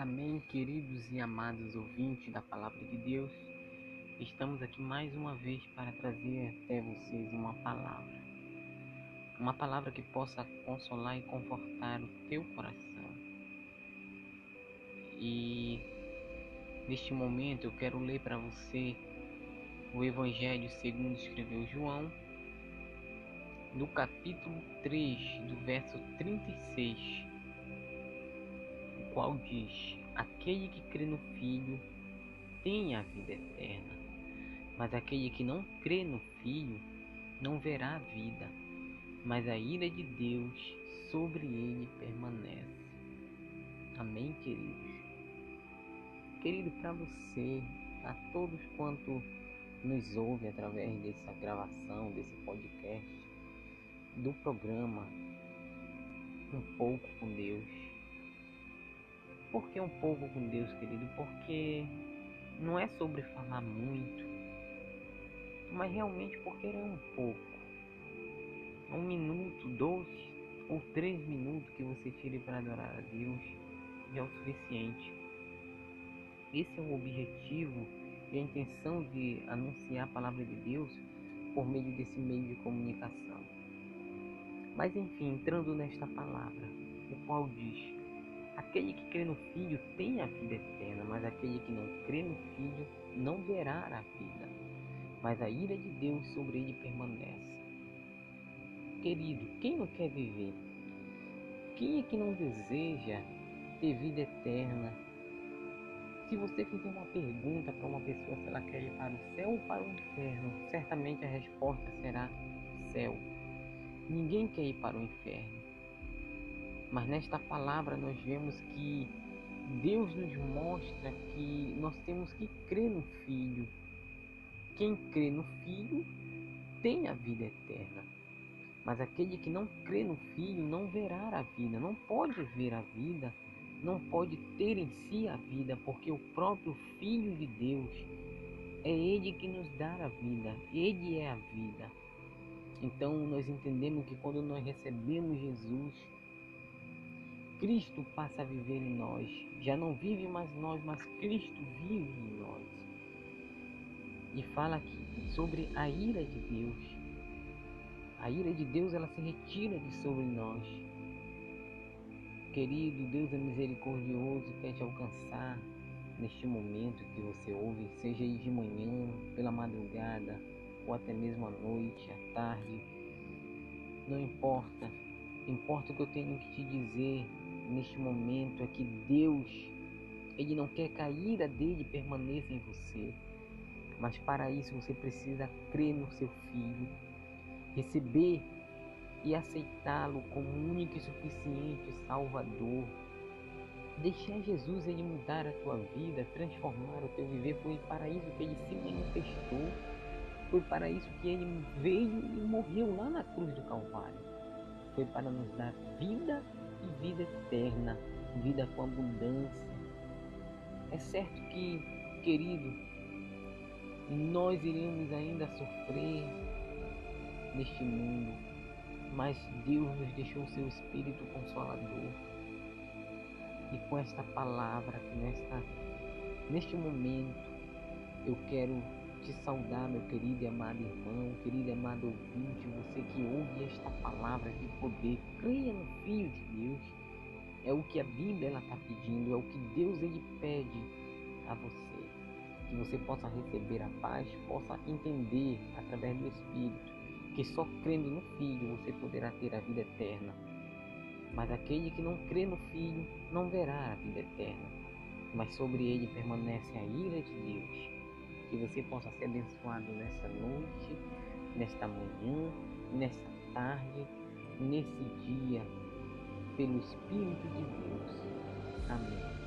Amém, queridos e amados ouvintes da Palavra de Deus. Estamos aqui mais uma vez para trazer até vocês uma palavra. Uma palavra que possa consolar e confortar o teu coração. E neste momento eu quero ler para você o Evangelho segundo escreveu João, no capítulo 3, do verso 36 qual diz: Aquele que crê no Filho tem a vida eterna, mas aquele que não crê no Filho não verá a vida, mas a ira de Deus sobre ele permanece. Amém, queridos? Querido, para você, a todos quanto nos ouve através dessa gravação, desse podcast, do programa Um pouco com Deus por que um pouco com Deus, querido? Porque não é sobre falar muito, mas realmente porque é um pouco. Um minuto, dois ou três minutos que você tire para adorar a Deus já é o suficiente. Esse é o objetivo e a intenção de anunciar a palavra de Deus por meio desse meio de comunicação. Mas enfim, entrando nesta palavra, o qual diz: Aquele que crê no Filho tem a vida eterna, mas aquele que não crê no Filho não verá a vida, mas a ira de Deus sobre ele permanece. Querido, quem não quer viver? Quem é que não deseja ter vida eterna? Se você fizer uma pergunta para uma pessoa se ela quer ir para o céu ou para o inferno, certamente a resposta será céu. Ninguém quer ir para o inferno. Mas nesta palavra nós vemos que Deus nos mostra que nós temos que crer no Filho. Quem crê no Filho tem a vida eterna. Mas aquele que não crê no Filho não verá a vida, não pode ver a vida, não pode ter em si a vida, porque o próprio Filho de Deus é Ele que nos dá a vida, Ele é a vida. Então nós entendemos que quando nós recebemos Jesus, Cristo passa a viver em nós. Já não vive mais nós, mas Cristo vive em nós. E fala aqui sobre a ira de Deus. A ira de Deus ela se retira de sobre nós. Querido, Deus é misericordioso, quer te alcançar neste momento que você ouve, seja aí de manhã, pela madrugada, ou até mesmo à noite, à tarde. Não importa. Importa o que eu tenho que te dizer neste momento é que Deus, Ele não quer que a ira dele permaneça em você. Mas para isso você precisa crer no seu Filho, receber e aceitá-lo como único e suficiente Salvador. Deixar Jesus ele mudar a tua vida, transformar o teu viver, foi para isso que ele se manifestou, foi para isso que ele veio e morreu lá na cruz do Calvário. Foi para nos dar vida e vida eterna, vida com abundância. É certo que, querido, nós iremos ainda sofrer neste mundo, mas Deus nos deixou o seu Espírito Consolador. E com esta palavra, nesta, neste momento, eu quero te saudar, meu querido e amado irmão, querido e amado ouvinte, você que ouve esta palavra de poder, creia no Filho de Deus. É o que a Bíblia está pedindo, é o que Deus ele pede a você. Que você possa receber a paz, possa entender através do Espírito que só crendo no Filho você poderá ter a vida eterna. Mas aquele que não crê no Filho não verá a vida eterna, mas sobre ele permanece a ira de Deus que você possa ser abençoado nesta noite, nesta manhã, nesta tarde, nesse dia, pelo Espírito de Deus. Amém.